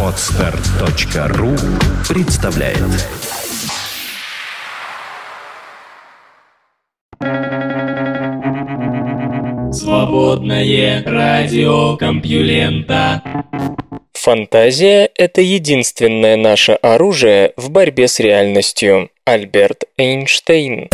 Отстар.ру представляет. Свободное радио Компьюлента. Фантазия – это единственное наше оружие в борьбе с реальностью. Альберт Эйнштейн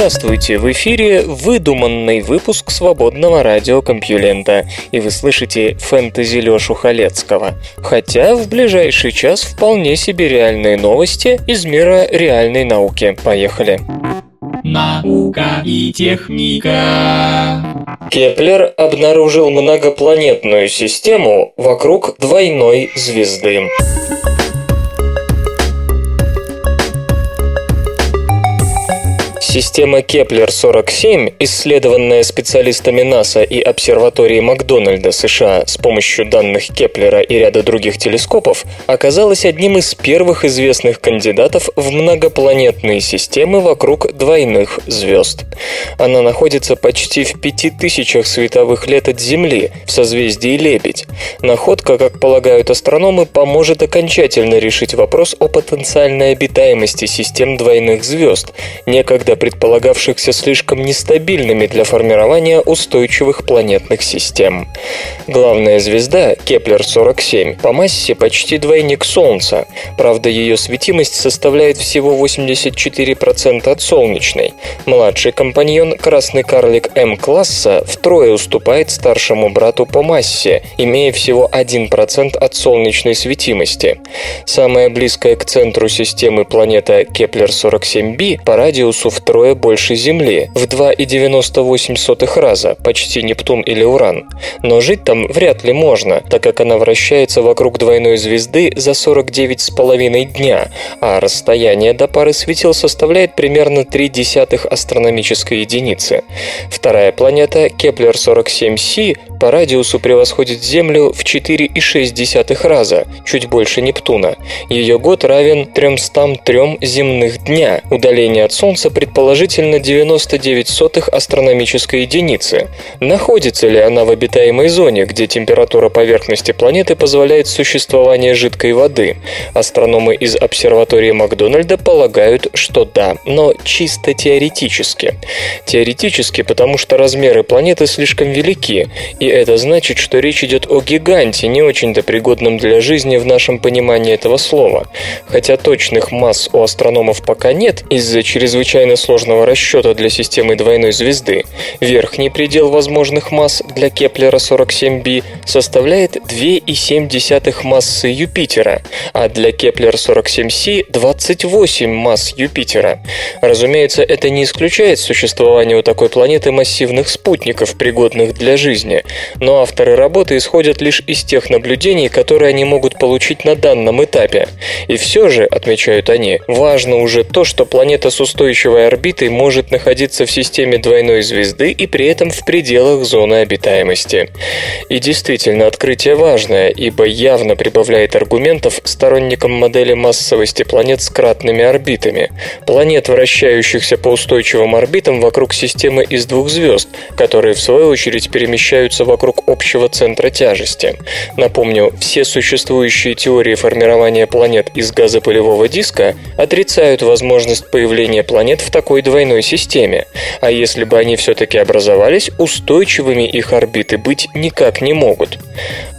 Здравствуйте! В эфире выдуманный выпуск свободного радиокомпьюлента, и вы слышите фэнтези Лёшу Халецкого. Хотя в ближайший час вполне себе реальные новости из мира реальной науки. Поехали! Наука и техника. Кеплер обнаружил многопланетную систему вокруг двойной звезды. Система Кеплер-47, исследованная специалистами НАСА и обсерватории Макдональда США с помощью данных Кеплера и ряда других телескопов, оказалась одним из первых известных кандидатов в многопланетные системы вокруг двойных звезд. Она находится почти в пяти тысячах световых лет от Земли, в созвездии Лебедь. Находка, как полагают астрономы, поможет окончательно решить вопрос о потенциальной обитаемости систем двойных звезд, некогда предполагавшихся слишком нестабильными для формирования устойчивых планетных систем. Главная звезда, Кеплер-47, по массе почти двойник Солнца, правда ее светимость составляет всего 84% от солнечной. Младший компаньон, красный карлик М-класса, втрое уступает старшему брату по массе, имея всего 1% от солнечной светимости. Самая близкая к центру системы планета Кеплер-47b по радиусу в втрое больше Земли, в 2,98 раза, почти Нептун или Уран. Но жить там вряд ли можно, так как она вращается вокруг двойной звезды за 49,5 дня, а расстояние до пары светил составляет примерно 3 десятых астрономической единицы. Вторая планета, Кеплер-47c, по радиусу превосходит Землю в 4,6 раза, чуть больше Нептуна. Ее год равен 303 земных дня. Удаление от Солнца предположительно 99 сотых астрономической единицы. Находится ли она в обитаемой зоне, где температура поверхности планеты позволяет существование жидкой воды? Астрономы из обсерватории Макдональда полагают, что да, но чисто теоретически. Теоретически, потому что размеры планеты слишком велики, и это значит, что речь идет о гиганте, не очень-то пригодном для жизни в нашем понимании этого слова. Хотя точных масс у астрономов пока нет из-за чрезвычайно сложного расчета для системы двойной звезды, верхний предел возможных масс для Кеплера 47b составляет 2,7 массы Юпитера, а для Кеплер 47c 28 масс Юпитера. Разумеется, это не исключает существование у такой планеты массивных спутников, пригодных для жизни, но авторы работы исходят лишь из тех наблюдений, которые они могут получить на данном этапе. И все же, отмечают они, важно уже то, что планета с устойчивой орбитой может находиться в системе двойной звезды и при этом в пределах зоны обитаемости. И действительно, открытие важное, ибо явно прибавляет аргументов сторонникам модели массовости планет с кратными орбитами. Планет, вращающихся по устойчивым орбитам вокруг системы из двух звезд, которые в свою очередь перемещаются вокруг общего центра тяжести. Напомню, все существующие теории формирования планет из газопылевого диска отрицают возможность появления планет в такой двойной системе, а если бы они все-таки образовались, устойчивыми их орбиты быть никак не могут.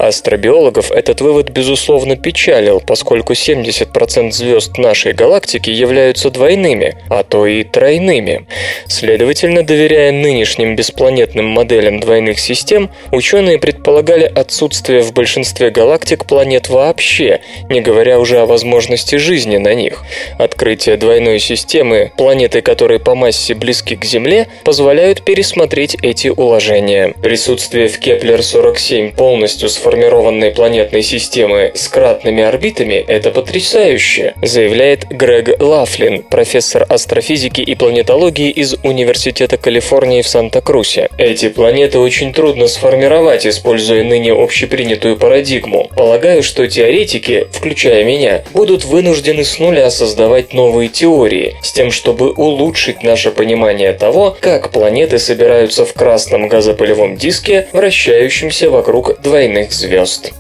Астробиологов этот вывод безусловно печалил, поскольку 70% звезд нашей галактики являются двойными, а то и тройными. Следовательно, доверяя нынешним беспланетным моделям двойных систем, ученые предполагали отсутствие в большинстве галактик планет вообще, не говоря уже о возможности жизни на них. Открытие двойной системы, планеты, которые по массе близки к Земле, позволяют пересмотреть эти уложения. Присутствие в Кеплер-47 полностью сформированного сформированной планетной системы с кратными орбитами – это потрясающе, заявляет Грег Лафлин, профессор астрофизики и планетологии из Университета Калифорнии в Санта-Крусе. Эти планеты очень трудно сформировать, используя ныне общепринятую парадигму. Полагаю, что теоретики, включая меня, будут вынуждены с нуля создавать новые теории, с тем, чтобы улучшить наше понимание того, как планеты собираются в красном газопылевом диске, вращающемся вокруг двойных звезд.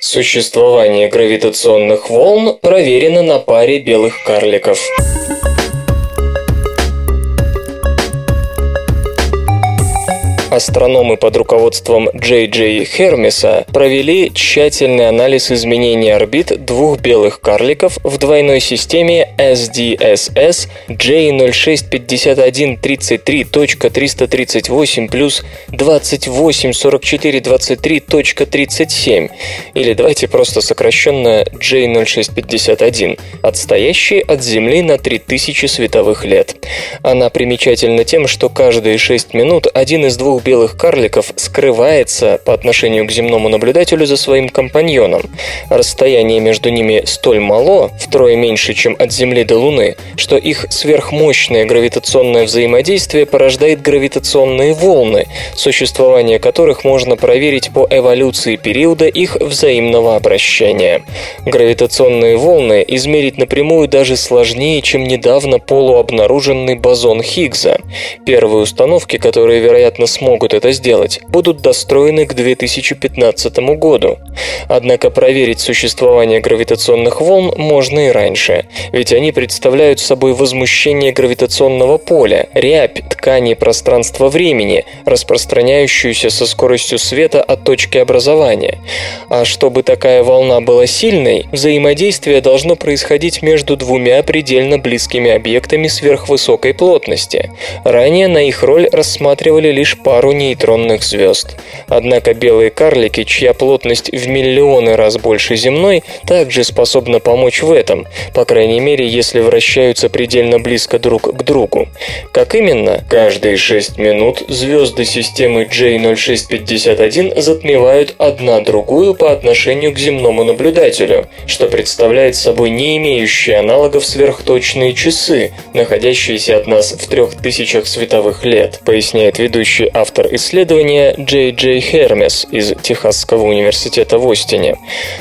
Существование гравитационных волн проверено на паре белых карликов. Астрономы под руководством Джей Джей Хермеса провели тщательный анализ изменений орбит двух белых карликов в двойной системе SDSS J065133.338 плюс 284423.37 или давайте просто сокращенно J0651, отстоящей от Земли на 3000 световых лет. Она примечательна тем, что каждые 6 минут один из двух белых карликов скрывается по отношению к земному наблюдателю за своим компаньоном. Расстояние между ними столь мало, втрое меньше, чем от Земли до Луны, что их сверхмощное гравитационное взаимодействие порождает гравитационные волны, существование которых можно проверить по эволюции периода их взаимного обращения. Гравитационные волны измерить напрямую даже сложнее, чем недавно полуобнаруженный бозон Хиггса. Первые установки, которые, вероятно, смогут смогут это сделать, будут достроены к 2015 году. Однако проверить существование гравитационных волн можно и раньше, ведь они представляют собой возмущение гравитационного поля, рябь ткани пространства-времени, распространяющуюся со скоростью света от точки образования. А чтобы такая волна была сильной, взаимодействие должно происходить между двумя предельно близкими объектами сверхвысокой плотности. Ранее на их роль рассматривали лишь пару пару нейтронных звезд. Однако белые карлики, чья плотность в миллионы раз больше земной, также способны помочь в этом, по крайней мере, если вращаются предельно близко друг к другу. Как именно? Каждые 6 минут звезды системы J0651 затмевают одна другую по отношению к земному наблюдателю, что представляет собой не имеющие аналогов сверхточные часы, находящиеся от нас в трех тысячах световых лет, поясняет ведущий автор автор исследования Джей Джей Хермес из Техасского университета в Остине.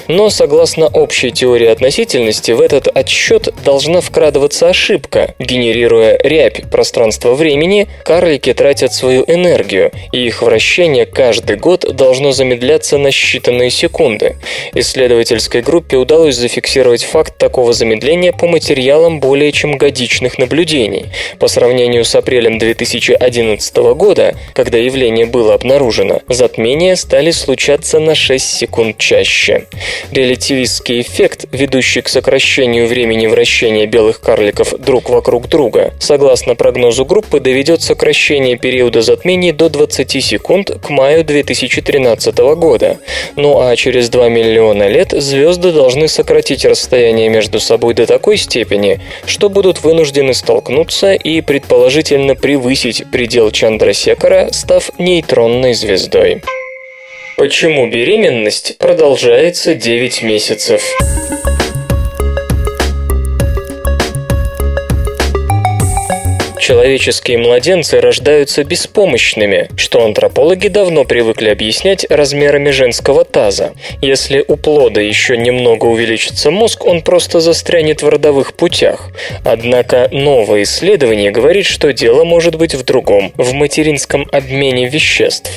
Но согласно общей теории относительности, в этот отсчет должна вкрадываться ошибка. Генерируя рябь пространства-времени, карлики тратят свою энергию, и их вращение каждый год должно замедляться на считанные секунды. Исследовательской группе удалось зафиксировать факт такого замедления по материалам более чем годичных наблюдений. По сравнению с апрелем 2011 года, когда явление было обнаружено, затмения стали случаться на 6 секунд чаще. Релятивистский эффект, ведущий к сокращению времени вращения белых карликов друг вокруг друга, согласно прогнозу группы, доведет сокращение периода затмений до 20 секунд к маю 2013 года. Ну а через 2 миллиона лет звезды должны сократить расстояние между собой до такой степени, что будут вынуждены столкнуться и предположительно превысить предел Чандрасекара, став нейтронной звездой. Почему беременность продолжается 9 месяцев? Человеческие младенцы рождаются беспомощными, что антропологи давно привыкли объяснять размерами женского таза. Если у плода еще немного увеличится мозг, он просто застрянет в родовых путях. Однако новое исследование говорит, что дело может быть в другом – в материнском обмене веществ.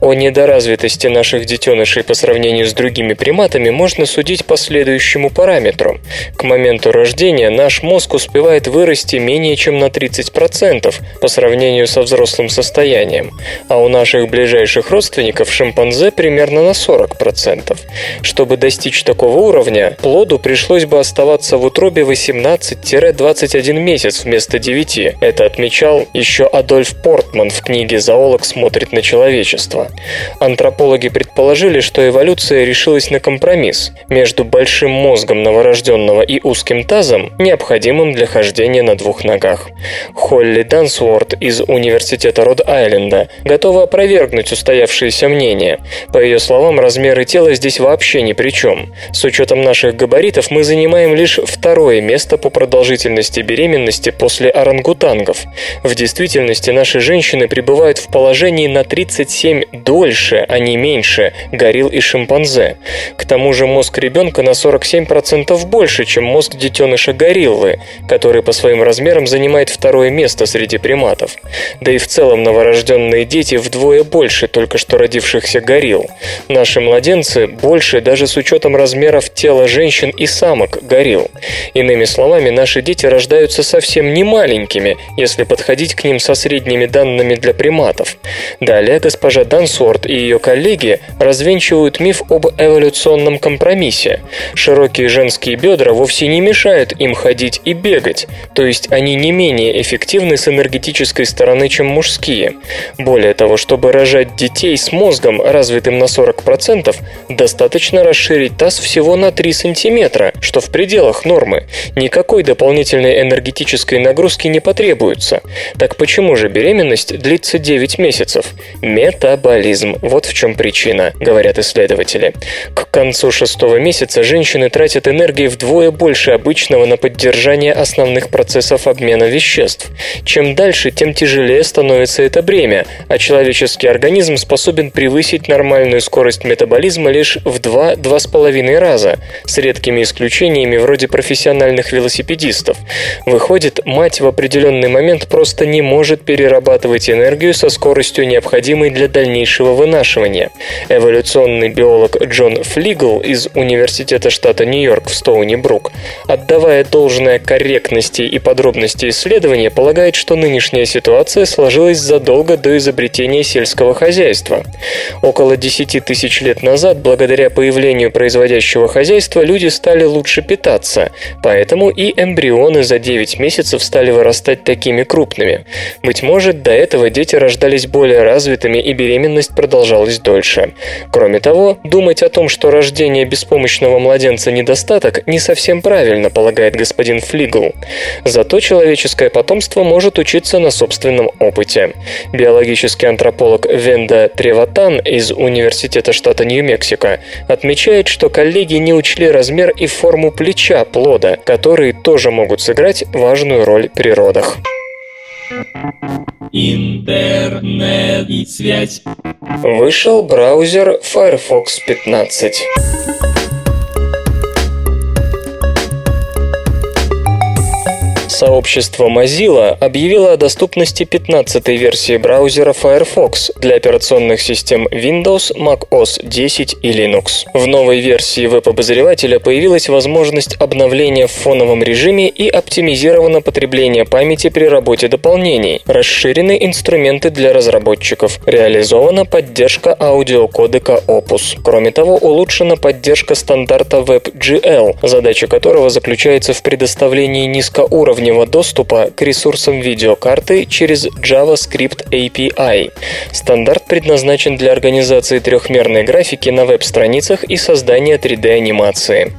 О недоразвитости наших детенышей по сравнению с другими приматами можно судить по следующему параметру. К моменту рождения наш мозг успевает вырасти менее чем на 30%, 10% по сравнению со взрослым состоянием, а у наших ближайших родственников шимпанзе примерно на 40%. Чтобы достичь такого уровня, плоду пришлось бы оставаться в утробе 18-21 месяц вместо 9. Это отмечал еще Адольф Портман в книге «Зоолог смотрит на человечество». Антропологи предположили, что эволюция решилась на компромисс между большим мозгом новорожденного и узким тазом, необходимым для хождения на двух ногах. Холли Дансуорт из Университета Род-Айленда готова опровергнуть устоявшиеся мнения. По ее словам, размеры тела здесь вообще ни при чем. С учетом наших габаритов мы занимаем лишь второе место по продолжительности беременности после орангутангов. В действительности наши женщины пребывают в положении на 37 дольше, а не меньше, горилл и шимпанзе. К тому же мозг ребенка на 47% больше, чем мозг детеныша гориллы, который по своим размерам занимает второе место среди приматов. Да и в целом новорожденные дети вдвое больше только что родившихся горилл. Наши младенцы больше даже с учетом размеров тела женщин и самок горилл. Иными словами, наши дети рождаются совсем не маленькими, если подходить к ним со средними данными для приматов. Далее госпожа Дансорт и ее коллеги развенчивают миф об эволюционном компромиссе. Широкие женские бедра вовсе не мешают им ходить и бегать, то есть они не менее эффективны с энергетической стороны, чем мужские. Более того, чтобы рожать детей с мозгом, развитым на 40%, достаточно расширить таз всего на 3 см, что в пределах нормы. Никакой дополнительной энергетической нагрузки не потребуется. Так почему же беременность длится 9 месяцев? Метаболизм. Вот в чем причина, говорят исследователи. К концу шестого месяца женщины тратят энергии вдвое больше обычного на поддержание основных процессов обмена веществ. Чем дальше, тем тяжелее становится это бремя, а человеческий организм способен превысить нормальную скорость метаболизма лишь в 2-2,5 раза, с редкими исключениями вроде профессиональных велосипедистов. Выходит, мать в определенный момент просто не может перерабатывать энергию со скоростью, необходимой для дальнейшего вынашивания. Эволюционный биолог Джон Флигл из Университета штата Нью-Йорк в Стоуни-Брук, отдавая должное корректности и подробности исследования, полагает, что нынешняя ситуация сложилась задолго до изобретения сельского хозяйства. Около 10 тысяч лет назад, благодаря появлению производящего хозяйства, люди стали лучше питаться, поэтому и эмбрионы за 9 месяцев стали вырастать такими крупными. Быть может, до этого дети рождались более развитыми и беременность продолжалась дольше. Кроме того, думать о том, что рождение беспомощного младенца недостаток, не совсем правильно, полагает господин Флигл. Зато человеческое потомство может учиться на собственном опыте. Биологический антрополог Венда Треватан из Университета штата Нью-Мексико отмечает, что коллеги не учли размер и форму плеча плода, которые тоже могут сыграть важную роль при родах. Интернет и связь. Вышел браузер Firefox 15. Сообщество Mozilla объявило о доступности 15-й версии браузера Firefox для операционных систем Windows, Mac OS 10 и Linux. В новой версии веб-обозревателя появилась возможность обновления в фоновом режиме и оптимизировано потребление памяти при работе дополнений, расширены инструменты для разработчиков, реализована поддержка аудиокодека Opus. Кроме того, улучшена поддержка стандарта WebGL, задача которого заключается в предоставлении низкоуровневого доступа к ресурсам видеокарты через JavaScript API. Стандарт предназначен для организации трехмерной графики на веб-страницах и создания 3D-анимации.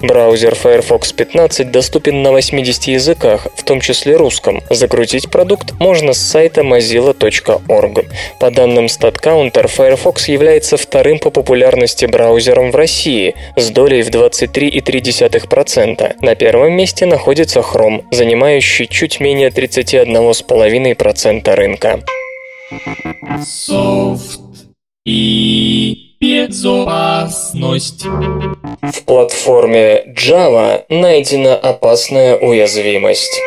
Браузер Firefox 15 доступен на 80 языках, в том числе русском. Закрутить продукт можно с сайта mozilla.org. По данным StatCounter, Firefox является вторым по популярности браузером в России с долей в 23,3%. На первом месте находится Chrome, занимающий чуть менее 31,5% рынка. Софт и безопасность. В платформе Java найдена опасная уязвимость.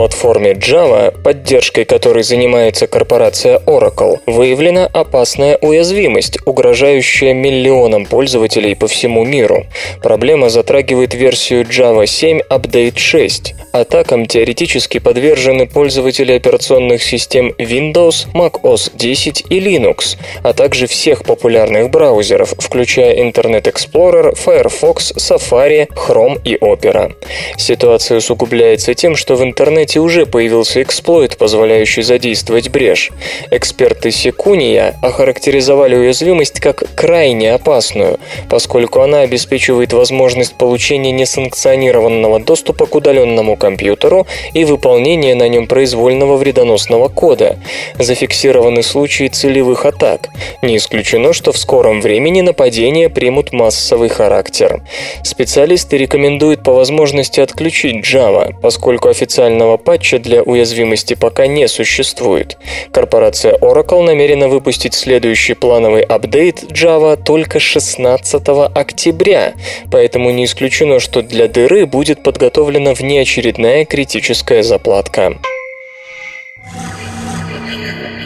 Платформе Java, поддержкой которой занимается корпорация Oracle, выявлена опасная уязвимость, угрожающая миллионам пользователей по всему миру. Проблема затрагивает версию Java 7 Update 6. Атакам теоретически подвержены пользователи операционных систем Windows, Mac OS 10 и Linux, а также всех популярных браузеров, включая Internet Explorer, Firefox, Safari, Chrome и Opera. Ситуация усугубляется тем, что в интернете интернете уже появился эксплойт, позволяющий задействовать брешь. Эксперты Секуния охарактеризовали уязвимость как крайне опасную, поскольку она обеспечивает возможность получения несанкционированного доступа к удаленному компьютеру и выполнения на нем произвольного вредоносного кода. Зафиксированы случаи целевых атак. Не исключено, что в скором времени нападения примут массовый характер. Специалисты рекомендуют по возможности отключить Java, поскольку официального патча для уязвимости пока не существует. Корпорация Oracle намерена выпустить следующий плановый апдейт Java только 16 октября, поэтому не исключено, что для дыры будет подготовлена внеочередная критическая заплатка.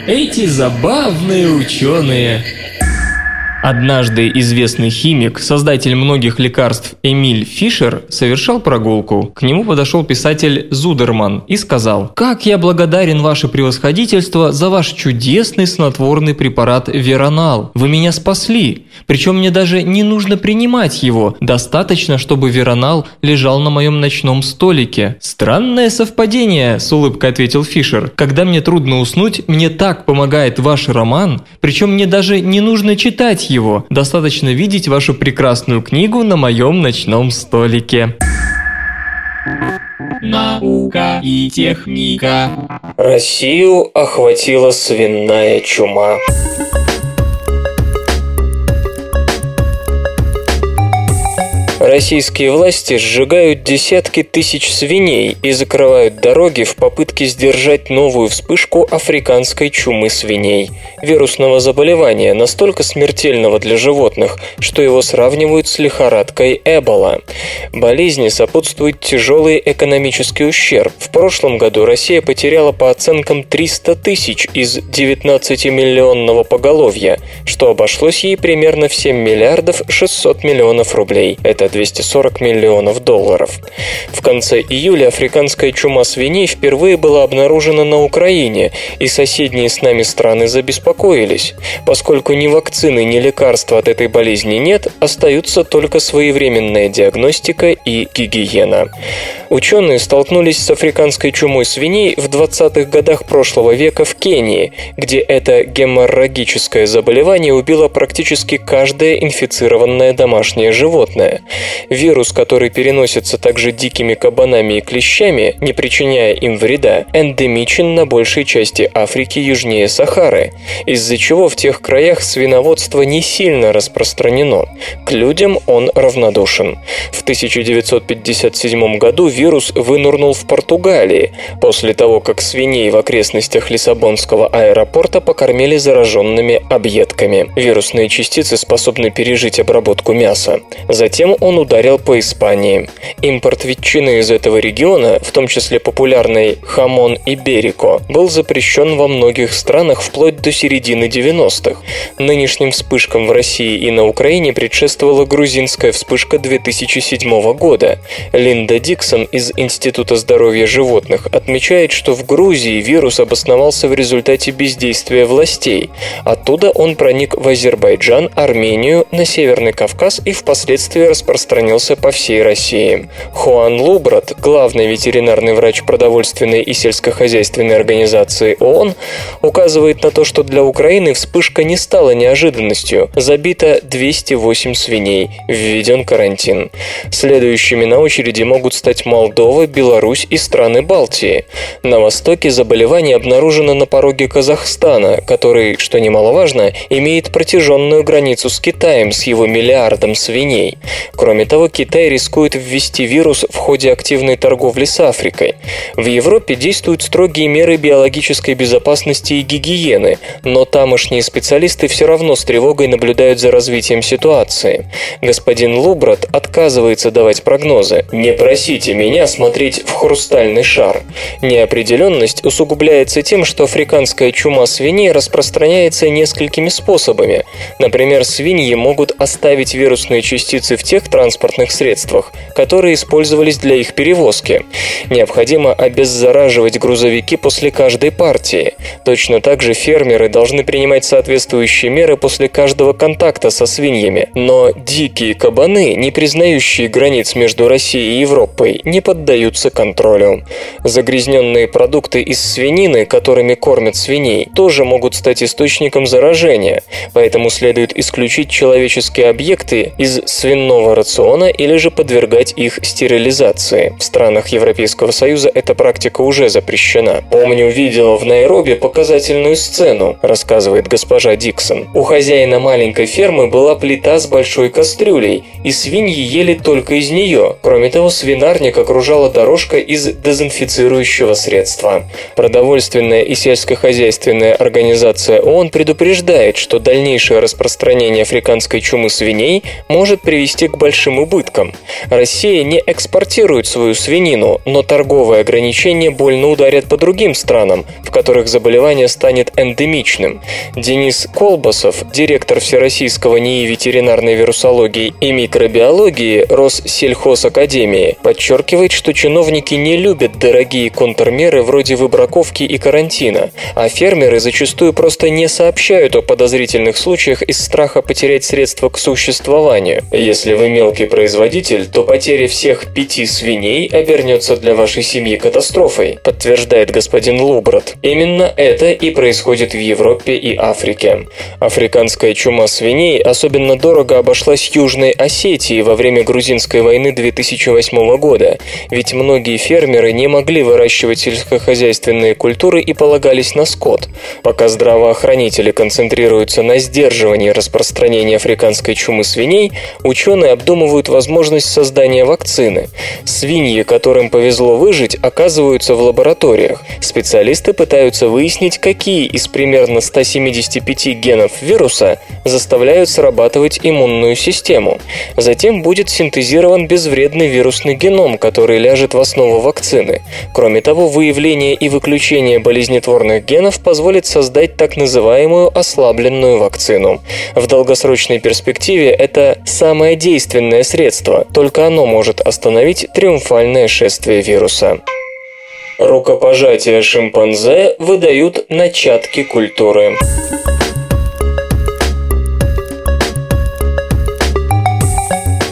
Эти забавные ученые. Однажды известный химик, создатель многих лекарств Эмиль Фишер совершал прогулку. К нему подошел писатель Зудерман и сказал «Как я благодарен ваше превосходительство за ваш чудесный снотворный препарат Веронал. Вы меня спасли. Причем мне даже не нужно принимать его. Достаточно, чтобы Веронал лежал на моем ночном столике». «Странное совпадение», – с улыбкой ответил Фишер. «Когда мне трудно уснуть, мне так помогает ваш роман. Причем мне даже не нужно читать его. Достаточно видеть вашу прекрасную книгу на моем ночном столике. Наука и техника. Россию охватила свиная чума. Российские власти сжигают десятки тысяч свиней и закрывают дороги в попытке сдержать новую вспышку африканской чумы свиней. Вирусного заболевания, настолько смертельного для животных, что его сравнивают с лихорадкой Эбола. Болезни сопутствует тяжелый экономический ущерб. В прошлом году Россия потеряла по оценкам 300 тысяч из 19-миллионного поголовья, что обошлось ей примерно в 7 миллиардов 600 миллионов рублей. Это 240 миллионов долларов. В конце июля африканская чума свиней впервые была обнаружена на Украине, и соседние с нами страны забеспокоились. Поскольку ни вакцины, ни лекарства от этой болезни нет, остаются только своевременная диагностика и гигиена. Ученые столкнулись с африканской чумой свиней в 20-х годах прошлого века в Кении, где это геморрагическое заболевание убило практически каждое инфицированное домашнее животное. Вирус, который переносится также дикими кабанами и клещами, не причиняя им вреда, эндемичен на большей части Африки южнее Сахары, из-за чего в тех краях свиноводство не сильно распространено. К людям он равнодушен. В 1957 году вирус вынурнул в Португалии, после того, как свиней в окрестностях Лиссабонского аэропорта покормили зараженными объедками. Вирусные частицы способны пережить обработку мяса. Затем он ударил по Испании. Импорт ветчины из этого региона, в том числе популярный хамон иберико, был запрещен во многих странах вплоть до середины 90-х. Нынешним вспышкам в России и на Украине предшествовала грузинская вспышка 2007 года. Линда Диксон из Института здоровья животных отмечает, что в Грузии вирус обосновался в результате бездействия властей. Оттуда он проник в Азербайджан, Армению, на Северный Кавказ и впоследствии распространился по всей России. Хуан Лубрат, главный ветеринарный врач продовольственной и сельскохозяйственной организации ООН, указывает на то, что для Украины вспышка не стала неожиданностью. Забито 208 свиней, введен карантин. Следующими на очереди могут стать Молдова, Беларусь и страны Балтии. На востоке заболевание обнаружено на пороге Казахстана, который, что немаловажно, имеет протяженную границу с Китаем с его миллиардом свиней. Кроме того, Китай рискует ввести вирус в ходе активной торговли с Африкой. В Европе действуют строгие меры биологической безопасности и гигиены, но тамошние специалисты все равно с тревогой наблюдают за развитием ситуации. Господин Лубрат отказывается давать прогнозы. «Не просите меня смотреть в хрустальный шар». Неопределенность усугубляется тем, что африканская чума свиней распространяется несколькими способами. Например, свиньи могут оставить вирусные частицы в тех транспортных транспортных средствах, которые использовались для их перевозки. Необходимо обеззараживать грузовики после каждой партии. Точно так же фермеры должны принимать соответствующие меры после каждого контакта со свиньями. Но дикие кабаны, не признающие границ между Россией и Европой, не поддаются контролю. Загрязненные продукты из свинины, которыми кормят свиней, тоже могут стать источником заражения, поэтому следует исключить человеческие объекты из свиного рациона или же подвергать их стерилизации. В странах Европейского Союза эта практика уже запрещена. Помню, видела в Найроби показательную сцену, рассказывает госпожа Диксон. У хозяина маленькой фермы была плита с большой кастрюлей, и свиньи ели только из нее. Кроме того, свинарник окружала дорожка из дезинфицирующего средства. Продовольственная и сельскохозяйственная организация ООН предупреждает, что дальнейшее распространение африканской чумы свиней может привести к большим убыткам. Россия не экспортирует свою свинину, но торговые ограничения больно ударят по другим странам, в которых заболевание станет эндемичным. Денис Колбасов, директор Всероссийского НИИ ветеринарной вирусологии и микробиологии Россельхозакадемии, подчеркивает, что чиновники не любят дорогие контрмеры вроде выбраковки и карантина, а фермеры зачастую просто не сообщают о подозрительных случаях из страха потерять средства к существованию. Если вы мелкий производитель, то потеря всех пяти свиней обернется для вашей семьи катастрофой, подтверждает господин Лубрат. Именно это и происходит в Европе и Африке. Африканская чума свиней особенно дорого обошлась Южной Осетии во время грузинской войны 2008 года, ведь многие фермеры не могли выращивать сельскохозяйственные культуры и полагались на скот. Пока здравоохранители концентрируются на сдерживании распространения африканской чумы свиней, ученые обдумывают возможность создания вакцины. Свиньи, которым повезло выжить, оказываются в лабораториях. Специалисты пытаются выяснить, какие из примерно 175 генов вируса заставляют срабатывать иммунную систему. Затем будет синтезирован безвредный вирусный геном, который ляжет в основу вакцины. Кроме того, выявление и выключение болезнетворных генов позволит создать так называемую ослабленную вакцину. В долгосрочной перспективе это самое действенное средство, только оно может остановить триумфальное шествие вируса. Рукопожатия шимпанзе выдают начатки культуры.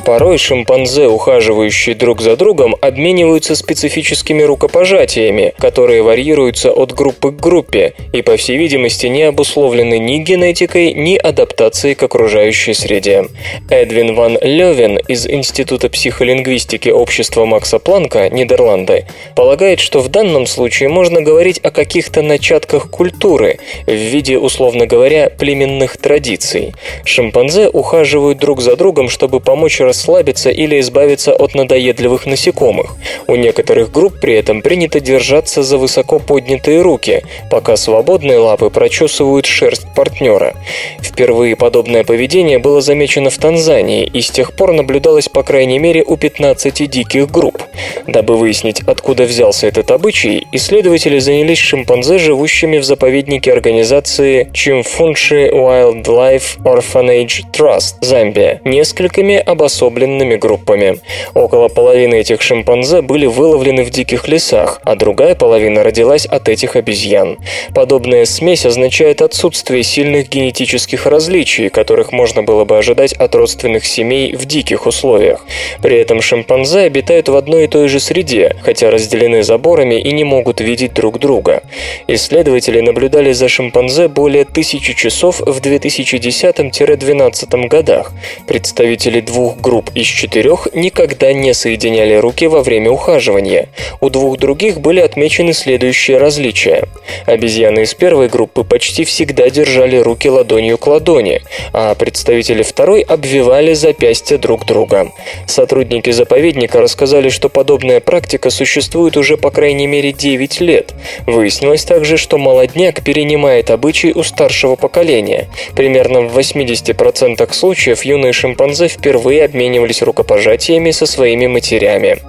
Порой шимпанзе, ухаживающие друг за другом, обмениваются специфическими рукопожатиями, которые варьируются от группы к группе и, по всей видимости, не обусловлены ни генетикой, ни адаптацией к окружающей среде. Эдвин ван Левен из Института психолингвистики общества Макса Планка, Нидерланды, полагает, что в данном случае можно говорить о каких-то начатках культуры в виде, условно говоря, племенных традиций. Шимпанзе ухаживают друг за другом, чтобы помочь расслабиться или избавиться от надоедливых насекомых. У некоторых групп при этом принято держаться за высоко поднятые руки, пока свободные лапы прочесывают шерсть партнера. Впервые подобное поведение было замечено в Танзании и с тех пор наблюдалось по крайней мере у 15 диких групп. Дабы выяснить, откуда взялся этот обычай, исследователи занялись шимпанзе, живущими в заповеднике организации Chimfunshi Wildlife Orphanage Trust, Замбия, несколькими обособленными обособленными группами. Около половины этих шимпанзе были выловлены в диких лесах, а другая половина родилась от этих обезьян. Подобная смесь означает отсутствие сильных генетических различий, которых можно было бы ожидать от родственных семей в диких условиях. При этом шимпанзе обитают в одной и той же среде, хотя разделены заборами и не могут видеть друг друга. Исследователи наблюдали за шимпанзе более тысячи часов в 2010-2012 годах. Представители двух групп групп из четырех никогда не соединяли руки во время ухаживания. У двух других были отмечены следующие различия. Обезьяны из первой группы почти всегда держали руки ладонью к ладони, а представители второй обвивали запястья друг друга. Сотрудники заповедника рассказали, что подобная практика существует уже по крайней мере 9 лет. Выяснилось также, что молодняк перенимает обычаи у старшего поколения. Примерно в 80% случаев юные шимпанзе впервые обмениваются обменивались рукопожатиями со своими матерями.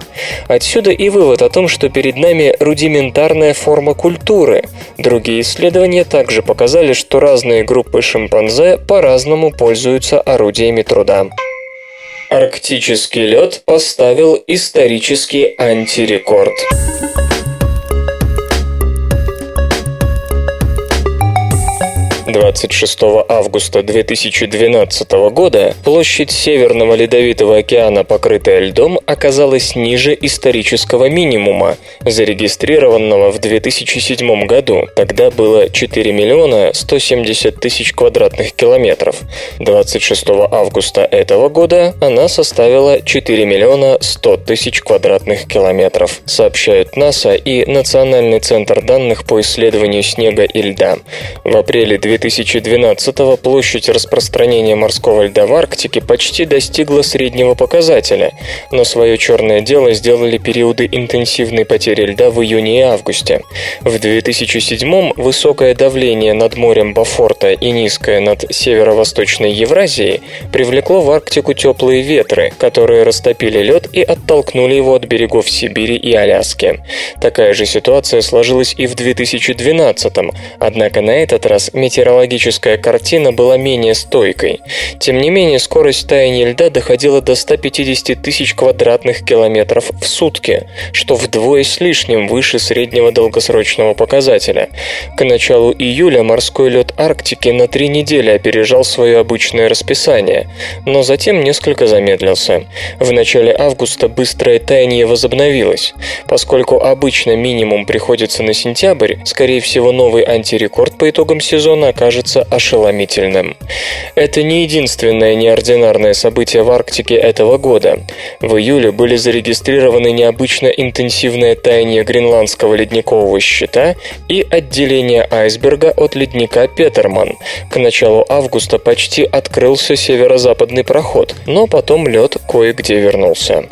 Отсюда и вывод о том, что перед нами рудиментарная форма культуры. Другие исследования также показали, что разные группы шимпанзе по-разному пользуются орудиями труда. Арктический лед поставил исторический антирекорд. 26 августа 2012 года площадь Северного Ледовитого океана, покрытая льдом, оказалась ниже исторического минимума, зарегистрированного в 2007 году. Тогда было 4 миллиона 170 тысяч квадратных километров. 26 августа этого года она составила 4 миллиона 100 тысяч квадратных километров, сообщают НАСА и Национальный центр данных по исследованию снега и льда. В апреле 2000 2012 площадь распространения морского льда в Арктике почти достигла среднего показателя, но свое черное дело сделали периоды интенсивной потери льда в июне и августе. В 2007 высокое давление над морем Бафорта и низкое над северо-восточной Евразией привлекло в Арктику теплые ветры, которые растопили лед и оттолкнули его от берегов Сибири и Аляски. Такая же ситуация сложилась и в 2012, однако на этот раз метеорология метеорологическая картина была менее стойкой. Тем не менее, скорость таяния льда доходила до 150 тысяч квадратных километров в сутки, что вдвое с лишним выше среднего долгосрочного показателя. К началу июля морской лед Арктики на три недели опережал свое обычное расписание, но затем несколько замедлился. В начале августа быстрое таяние возобновилось. Поскольку обычно минимум приходится на сентябрь, скорее всего новый антирекорд по итогам сезона кажется ошеломительным. Это не единственное неординарное событие в Арктике этого года. В июле были зарегистрированы необычно интенсивное таяние гренландского ледникового щита и отделение айсберга от ледника Петерман. К началу августа почти открылся северо-западный проход, но потом лед кое-где вернулся.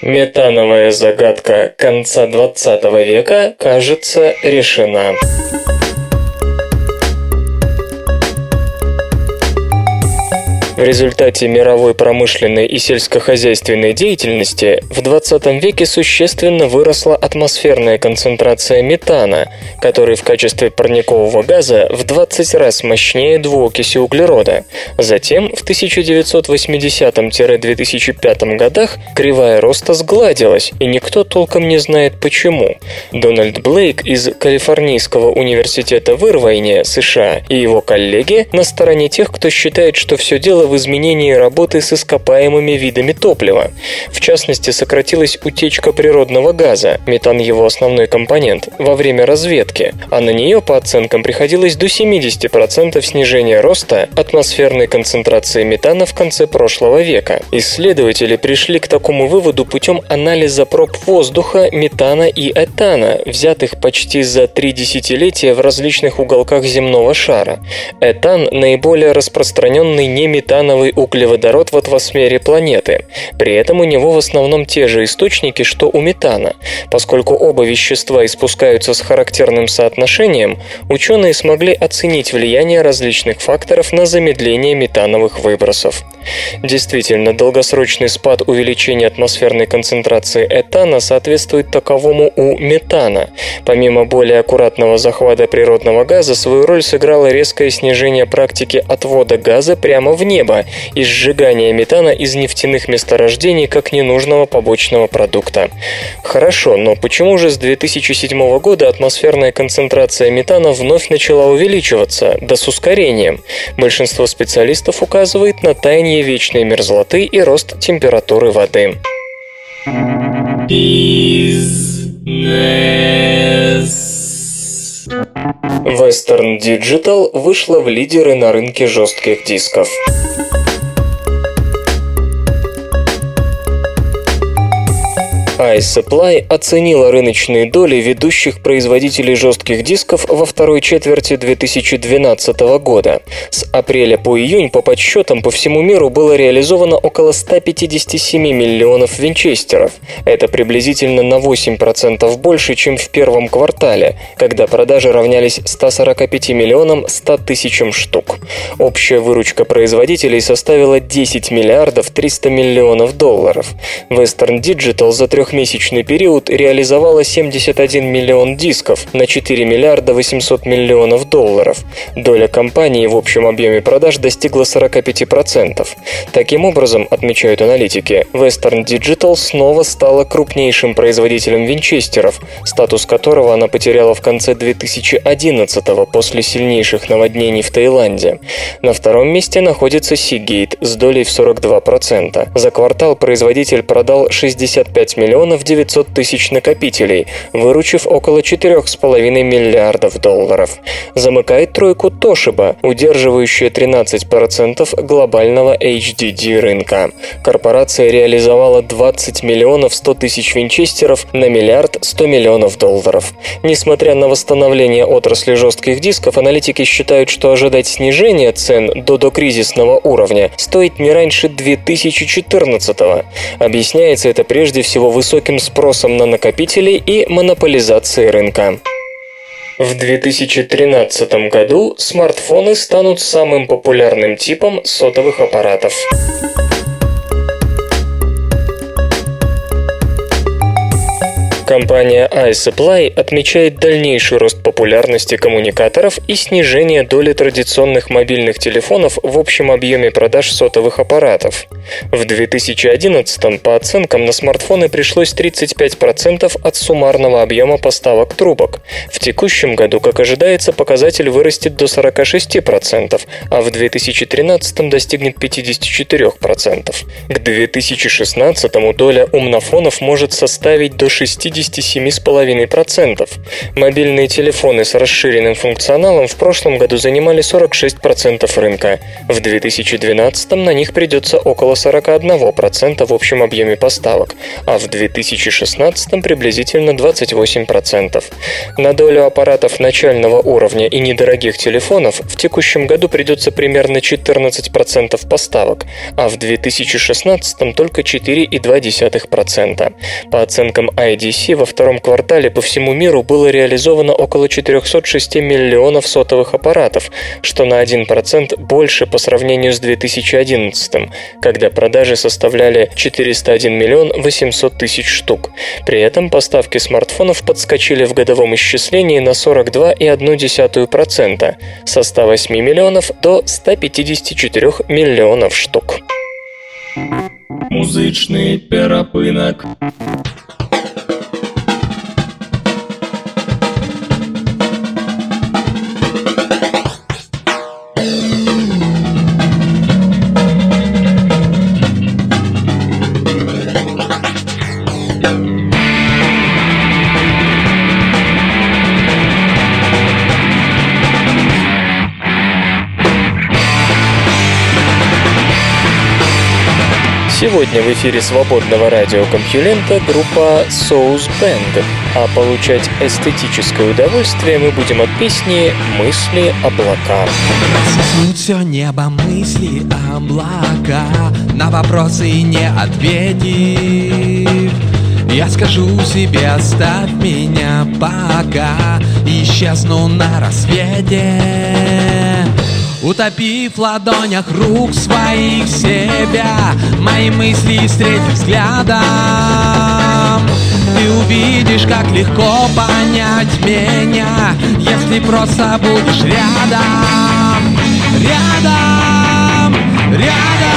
Метановая загадка конца 20 века, кажется, решена. В результате мировой промышленной и сельскохозяйственной деятельности в 20 веке существенно выросла атмосферная концентрация метана, который в качестве парникового газа в 20 раз мощнее двуокиси углерода. Затем в 1980-2005 годах кривая роста сгладилась, и никто толком не знает почему. Дональд Блейк из Калифорнийского университета в Ирвайне, США, и его коллеги на стороне тех, кто считает, что все дело в изменении работы с ископаемыми видами топлива. В частности, сократилась утечка природного газа, метан его основной компонент, во время разведки, а на нее, по оценкам, приходилось до 70% снижения роста атмосферной концентрации метана в конце прошлого века. Исследователи пришли к такому выводу путем анализа проб воздуха, метана и этана, взятых почти за три десятилетия в различных уголках земного шара. Этан – наиболее распространенный неметановый метановый углеводород в атмосфере планеты. При этом у него в основном те же источники, что у метана. Поскольку оба вещества испускаются с характерным соотношением, ученые смогли оценить влияние различных факторов на замедление метановых выбросов. Действительно, долгосрочный спад увеличения атмосферной концентрации этана соответствует таковому у метана. Помимо более аккуратного захвата природного газа, свою роль сыграло резкое снижение практики отвода газа прямо в небо, и сжигания метана из нефтяных месторождений как ненужного побочного продукта. Хорошо, но почему же с 2007 года атмосферная концентрация метана вновь начала увеличиваться, да с ускорением? Большинство специалистов указывает на таяние вечной мерзлоты и рост температуры воды. Western Digital вышла в лидеры на рынке жестких дисков. iSupply оценила рыночные доли ведущих производителей жестких дисков во второй четверти 2012 года. С апреля по июнь по подсчетам по всему миру было реализовано около 157 миллионов винчестеров. Это приблизительно на 8% больше, чем в первом квартале, когда продажи равнялись 145 миллионам 100 тысячам штук. Общая выручка производителей составила 10 миллиардов 300 миллионов долларов. Western Digital за трехмесячный трехмесячный период реализовала 71 миллион дисков на 4 миллиарда 800 миллионов долларов. Доля компании в общем объеме продаж достигла 45%. Таким образом, отмечают аналитики, Western Digital снова стала крупнейшим производителем винчестеров, статус которого она потеряла в конце 2011 после сильнейших наводнений в Таиланде. На втором месте находится Seagate с долей в 42%. За квартал производитель продал 65 миллионов 900 тысяч накопителей, выручив около 4,5 миллиардов долларов. Замыкает тройку Toshiba, удерживающая 13% глобального HDD рынка. Корпорация реализовала 20 миллионов 100 тысяч винчестеров на миллиард 100 миллионов долларов. Несмотря на восстановление отрасли жестких дисков, аналитики считают, что ожидать снижения цен до докризисного уровня стоит не раньше 2014 -го. Объясняется это прежде всего высоким спросом на накопители и монополизацией рынка. В 2013 году смартфоны станут самым популярным типом сотовых аппаратов. Компания iSupply отмечает дальнейший рост популярности коммуникаторов и снижение доли традиционных мобильных телефонов в общем объеме продаж сотовых аппаратов. В 2011 по оценкам на смартфоны пришлось 35% от суммарного объема поставок трубок. В текущем году, как ожидается, показатель вырастет до 46%, а в 2013 достигнет 54%. К 2016 доля умнофонов может составить до 67,5%. Мобильные телефоны с расширенным функционалом в прошлом году занимали 46% рынка. В 2012 на них придется около 41% в общем объеме поставок, а в 2016 приблизительно 28%. На долю аппаратов начального уровня и недорогих телефонов в текущем году придется примерно 14% поставок, а в 2016 только 4,2%. По оценкам IDC, во втором квартале по всему миру было реализовано около 406 миллионов сотовых аппаратов, что на 1% больше по сравнению с 2011, когда продажи составляли 401 миллион 800 тысяч штук. При этом поставки смартфонов подскочили в годовом исчислении на 42,1% со 108 миллионов до 154 миллионов штук. Музычный перапынок. Сегодня в эфире свободного радиокомпьюлента группа Soul Band, а получать эстетическое удовольствие мы будем от песни «Мысли облака». Все небо мысли облака. На вопросы не ответив Я скажу себе, оставь меня пока. Исчезну на рассвете Утопив в ладонях рук своих себя Мои мысли встретив взглядом. Ты увидишь, как легко понять меня Если просто будешь рядом. Рядом, рядом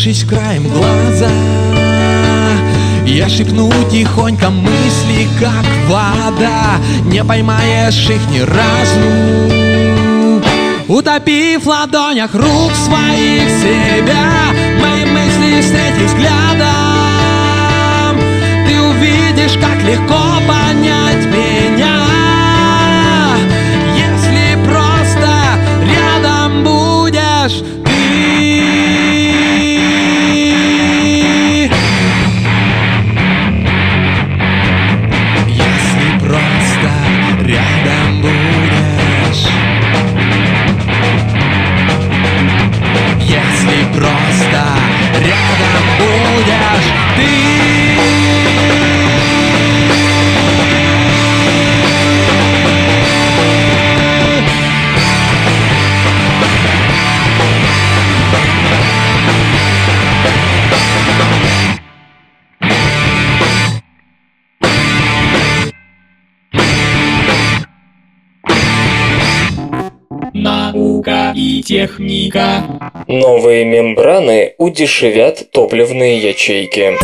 Улыбнувшись краем глаза Я шепну тихонько мысли, как вода Не поймаешь их ни разу. Утопив в ладонях рук своих себя Мои мысли встретив взглядом Ты увидишь, как легко понять меня Новые мембраны удешевят топливные ячейки.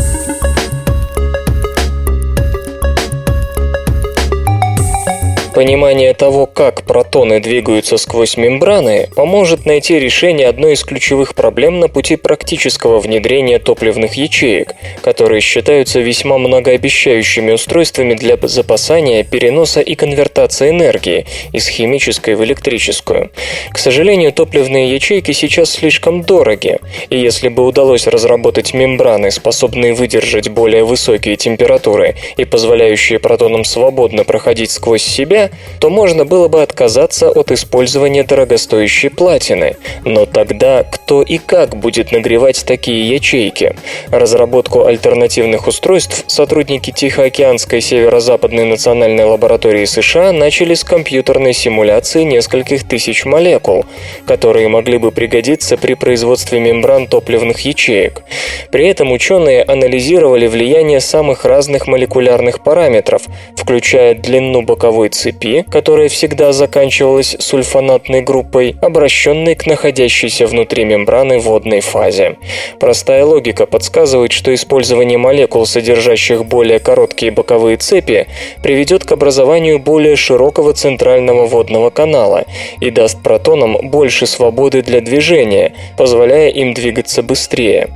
Понимание того, как протоны двигаются сквозь мембраны, поможет найти решение одной из ключевых проблем на пути практического внедрения топливных ячеек, которые считаются весьма многообещающими устройствами для запасания, переноса и конвертации энергии из химической в электрическую. К сожалению, топливные ячейки сейчас слишком дороги, и если бы удалось разработать мембраны, способные выдержать более высокие температуры и позволяющие протонам свободно проходить сквозь себя, то можно было бы отказаться от использования дорогостоящей платины. Но тогда кто и как будет нагревать такие ячейки? Разработку альтернативных устройств сотрудники Тихоокеанской северо-западной национальной лаборатории США начали с компьютерной симуляции нескольких тысяч молекул, которые могли бы пригодиться при производстве мембран топливных ячеек. При этом ученые анализировали влияние самых разных молекулярных параметров, включая длину боковой цепи, цепи, которая всегда заканчивалась сульфонатной группой, обращенной к находящейся внутри мембраны водной фазе. Простая логика подсказывает, что использование молекул, содержащих более короткие боковые цепи, приведет к образованию более широкого центрального водного канала и даст протонам больше свободы для движения, позволяя им двигаться быстрее.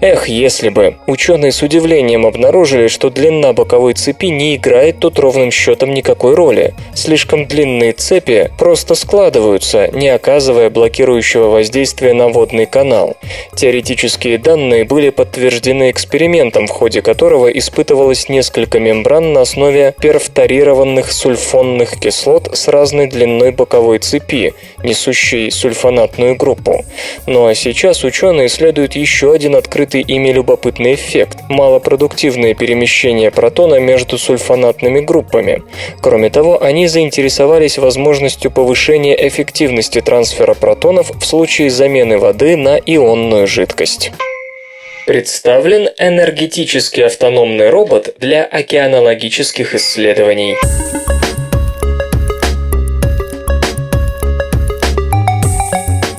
Эх, если бы! Ученые с удивлением обнаружили, что длина боковой цепи не играет тут ровным счетом никакой роли. Слишком длинные цепи просто складываются, не оказывая блокирующего воздействия на водный канал. Теоретические данные были подтверждены экспериментом, в ходе которого испытывалось несколько мембран на основе перфторированных сульфонных кислот с разной длиной боковой цепи, несущей сульфонатную группу. Ну а сейчас ученые исследуют еще один открытый ими любопытный эффект – малопродуктивное перемещение протона между сульфонатными группами. Кроме того, они заинтересовались возможностью повышения эффективности трансфера протонов в случае замены воды на ионную жидкость. Представлен энергетически автономный робот для океанологических исследований.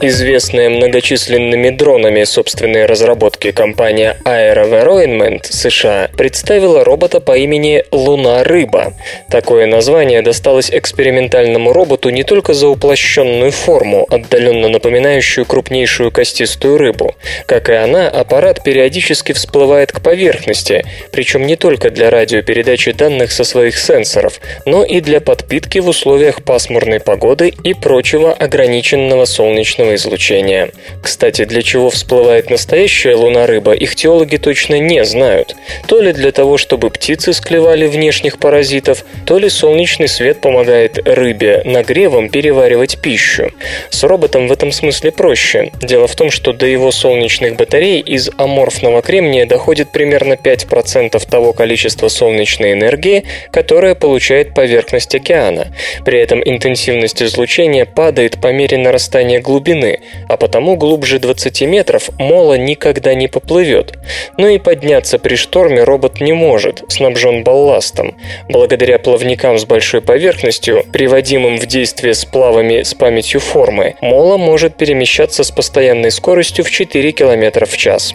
Известная многочисленными дронами собственной разработки компания Aeroveroinment США представила робота по имени Луна-рыба. Такое название досталось экспериментальному роботу не только за уплощенную форму, отдаленно напоминающую крупнейшую костистую рыбу. Как и она, аппарат периодически всплывает к поверхности, причем не только для радиопередачи данных со своих сенсоров, но и для подпитки в условиях пасмурной погоды и прочего ограниченного солнечного излучения. Кстати, для чего всплывает настоящая луна-рыба, их теологи точно не знают. То ли для того, чтобы птицы склевали внешних паразитов, то ли солнечный свет помогает рыбе нагревом переваривать пищу. С роботом в этом смысле проще. Дело в том, что до его солнечных батарей из аморфного кремния доходит примерно 5% того количества солнечной энергии, которое получает поверхность океана. При этом интенсивность излучения падает по мере нарастания глубины глубины, а потому глубже 20 метров мола никогда не поплывет. Но и подняться при шторме робот не может, снабжен балластом. Благодаря плавникам с большой поверхностью, приводимым в действие сплавами с памятью формы, мола может перемещаться с постоянной скоростью в 4 км в час.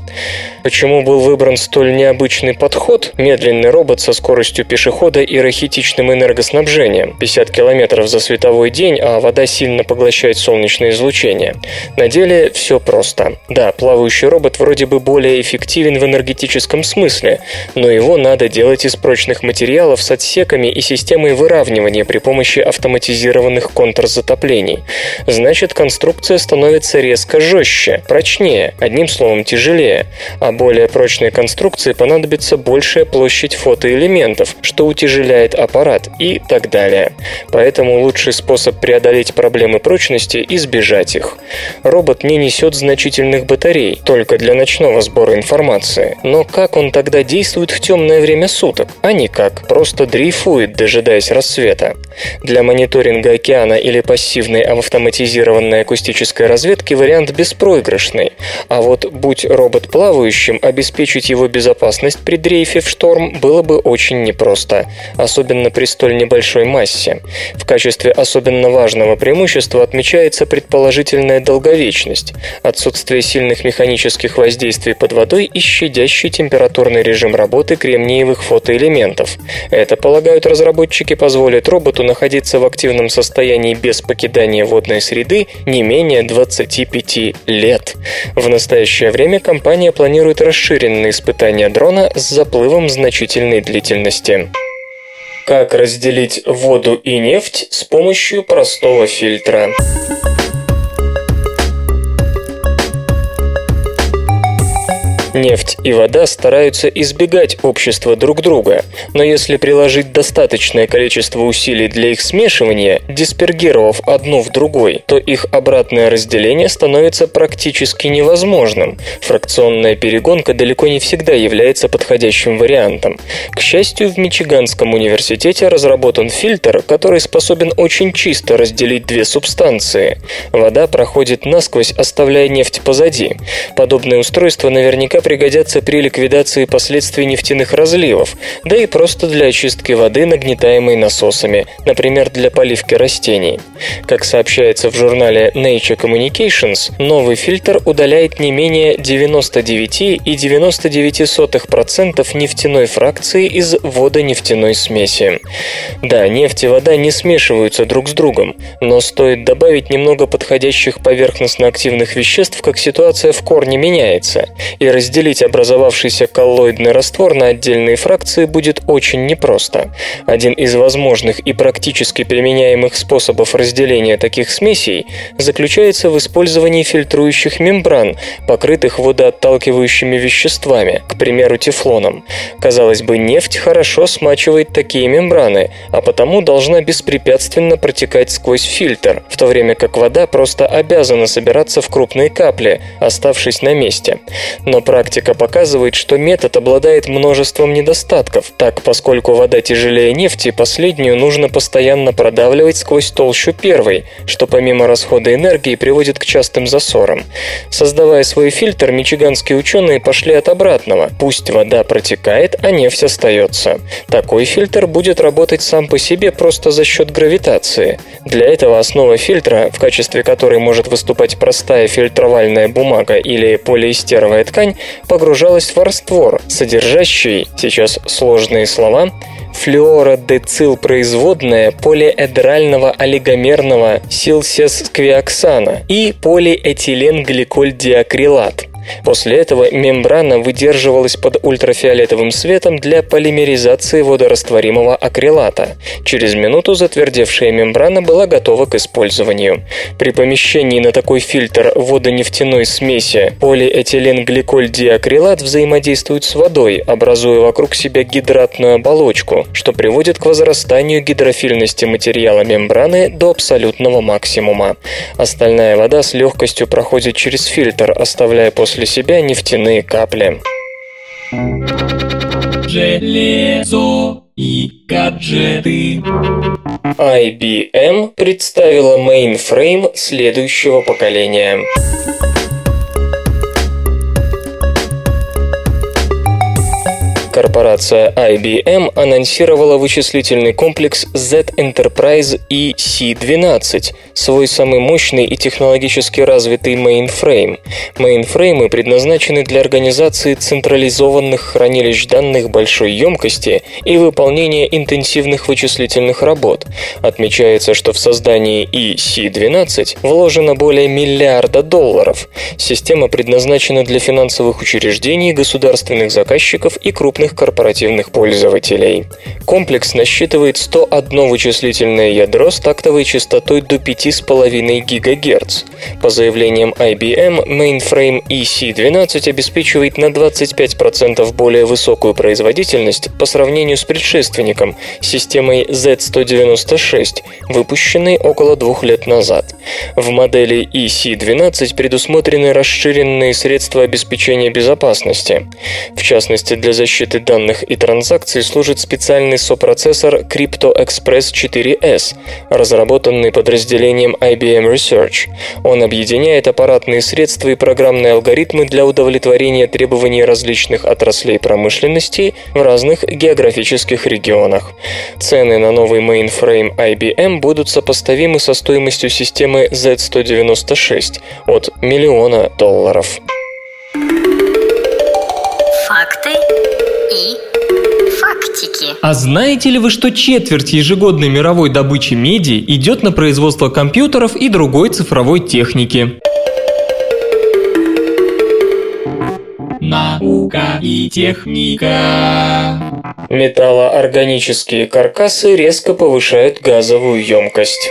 Почему был выбран столь необычный подход? Медленный робот со скоростью пешехода и рахитичным энергоснабжением. 50 км за световой день, а вода сильно поглощает солнечное излучение. На деле все просто. Да, плавающий робот вроде бы более эффективен в энергетическом смысле, но его надо делать из прочных материалов с отсеками и системой выравнивания при помощи автоматизированных контрзатоплений. Значит, конструкция становится резко жестче, прочнее, одним словом тяжелее, а более прочной конструкции понадобится большая площадь фотоэлементов, что утяжеляет аппарат и так далее. Поэтому лучший способ преодолеть проблемы прочности – избежать их. Робот не несет значительных батарей, только для ночного сбора информации. Но как он тогда действует в темное время суток? А никак, просто дрейфует, дожидаясь рассвета. Для мониторинга океана или пассивной автоматизированной акустической разведки вариант беспроигрышный. А вот будь робот плавающим, обеспечить его безопасность при дрейфе в шторм было бы очень непросто, особенно при столь небольшой массе. В качестве особенно важного преимущества отмечается предположительно существенная долговечность, отсутствие сильных механических воздействий под водой и щадящий температурный режим работы кремниевых фотоэлементов. Это, полагают разработчики, позволит роботу находиться в активном состоянии без покидания водной среды не менее 25 лет. В настоящее время компания планирует расширенные испытания дрона с заплывом значительной длительности. Как разделить воду и нефть с помощью простого фильтра? Нефть и вода стараются избегать общества друг друга, но если приложить достаточное количество усилий для их смешивания, диспергировав одну в другой, то их обратное разделение становится практически невозможным. Фракционная перегонка далеко не всегда является подходящим вариантом. К счастью, в Мичиганском университете разработан фильтр, который способен очень чисто разделить две субстанции. Вода проходит насквозь, оставляя нефть позади. Подобное устройство наверняка пригодятся при ликвидации последствий нефтяных разливов, да и просто для очистки воды, нагнетаемой насосами, например, для поливки растений. Как сообщается в журнале Nature Communications, новый фильтр удаляет не менее 99,99% нефтяной фракции из водонефтяной смеси. Да, нефть и вода не смешиваются друг с другом, но стоит добавить немного подходящих поверхностно-активных веществ, как ситуация в корне меняется, и разделить разделить образовавшийся коллоидный раствор на отдельные фракции будет очень непросто. Один из возможных и практически применяемых способов разделения таких смесей заключается в использовании фильтрующих мембран, покрытых водоотталкивающими веществами, к примеру, тефлоном. Казалось бы, нефть хорошо смачивает такие мембраны, а потому должна беспрепятственно протекать сквозь фильтр, в то время как вода просто обязана собираться в крупные капли, оставшись на месте. Но практика Практика показывает, что метод обладает множеством недостатков. Так, поскольку вода тяжелее нефти, последнюю нужно постоянно продавливать сквозь толщу первой, что помимо расхода энергии приводит к частым засорам. Создавая свой фильтр, мичиганские ученые пошли от обратного. Пусть вода протекает, а нефть остается. Такой фильтр будет работать сам по себе просто за счет гравитации. Для этого основа фильтра, в качестве которой может выступать простая фильтровальная бумага или полиэстеровая ткань, погружалась в раствор, содержащий, сейчас сложные слова, флюородецилпроизводная полиэдрального олигомерного силсесквиоксана и полиэтиленгликольдиакрилат. После этого мембрана выдерживалась под ультрафиолетовым светом для полимеризации водорастворимого акрилата. Через минуту затвердевшая мембрана была готова к использованию. При помещении на такой фильтр водонефтяной смеси полиэтиленгликольдиакрилат взаимодействует с водой, образуя вокруг себя гидратную оболочку, что приводит к возрастанию гидрофильности материала мембраны до абсолютного максимума. Остальная вода с легкостью проходит через фильтр, оставляя после после себя нефтяные капли. Железо и гаджеты. IBM представила мейнфрейм следующего поколения. Корпорация IBM анонсировала вычислительный комплекс zEnterprise EC12, свой самый мощный и технологически развитый мейнфрейм. Мейнфреймы предназначены для организации централизованных хранилищ данных большой емкости и выполнения интенсивных вычислительных работ. Отмечается, что в создании EC12 вложено более миллиарда долларов. Система предназначена для финансовых учреждений, государственных заказчиков и крупных крупных корпоративных пользователей. Комплекс насчитывает 101 вычислительное ядро с тактовой частотой до 5,5 ГГц. По заявлениям IBM, Mainframe EC12 обеспечивает на 25% более высокую производительность по сравнению с предшественником, системой Z196, выпущенной около двух лет назад. В модели EC12 предусмотрены расширенные средства обеспечения безопасности. В частности, для защиты защиты данных и транзакций служит специальный сопроцессор Crypto Express 4S, разработанный подразделением IBM Research. Он объединяет аппаратные средства и программные алгоритмы для удовлетворения требований различных отраслей промышленности в разных географических регионах. Цены на новый мейнфрейм IBM будут сопоставимы со стоимостью системы Z196 от миллиона долларов. Факты А знаете ли вы, что четверть ежегодной мировой добычи меди идет на производство компьютеров и другой цифровой техники? Наука и техника. Металлоорганические каркасы резко повышают газовую емкость.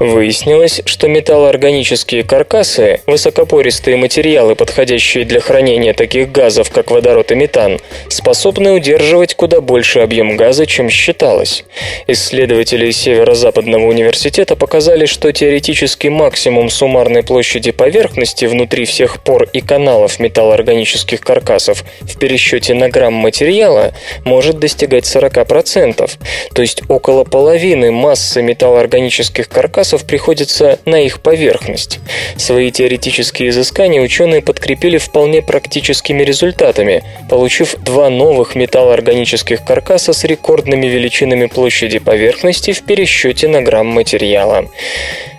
Выяснилось, что металлоорганические каркасы – высокопористые материалы, подходящие для хранения таких газов, как водород и метан, способны удерживать куда больше объем газа, чем считалось. Исследователи Северо-Западного университета показали, что теоретический максимум суммарной площади поверхности внутри всех пор и каналов металлоорганических каркасов в пересчете на грамм материала может достигать 40%, то есть около половины массы металлоорганических каркасов приходится на их поверхность. Свои теоретические изыскания ученые подкрепили вполне практическими результатами, получив два новых металлоорганических каркаса с рекордными величинами площади поверхности в пересчете на грамм материала.